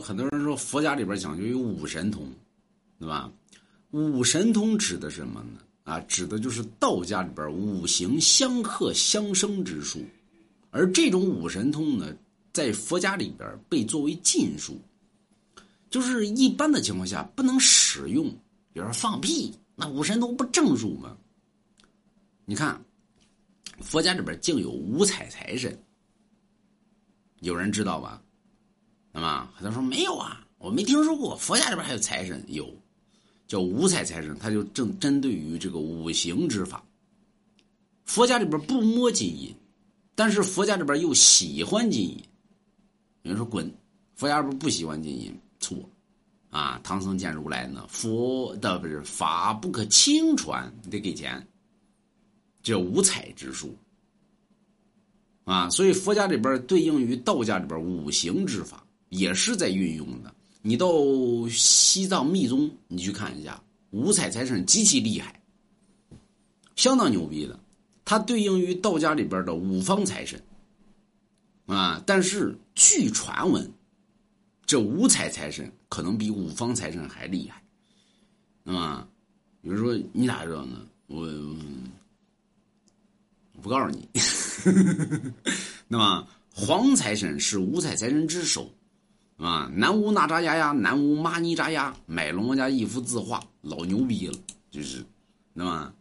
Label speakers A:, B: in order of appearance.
A: 很多人说佛家里边讲究有五神通，对吧？五神通指的什么呢？啊，指的就是道家里边五行相克相生之术，而这种五神通呢，在佛家里边被作为禁术，就是一般的情况下不能使用。比如说放屁，那五神通不正数吗？你看，佛家里边竟有五彩财神，有人知道吧？那么很多人说没有啊，我没听说过。佛家里边还有财神，有叫五彩财神，他就正针对于这个五行之法。佛家里边不摸金银，但是佛家里边又喜欢金银。有人说滚，佛家里边不喜欢金银，错啊！唐僧见如来呢，佛的不是法不可轻传，你得给钱。这五彩之术啊，所以佛家里边对应于道家里边五行之法。也是在运用的。你到西藏密宗，你去看一下，五彩财神极其厉害，相当牛逼的。它对应于道家里边的五方财神啊。但是据传闻，这五彩财神可能比五方财神还厉害。那么，有人说你咋知道呢？我我不告诉你。那么，黄财神是五彩财神之首。啊，南无那扎呀呀，南无玛尼扎呀，买龙王家一幅字画，老牛逼了，就是，对吗？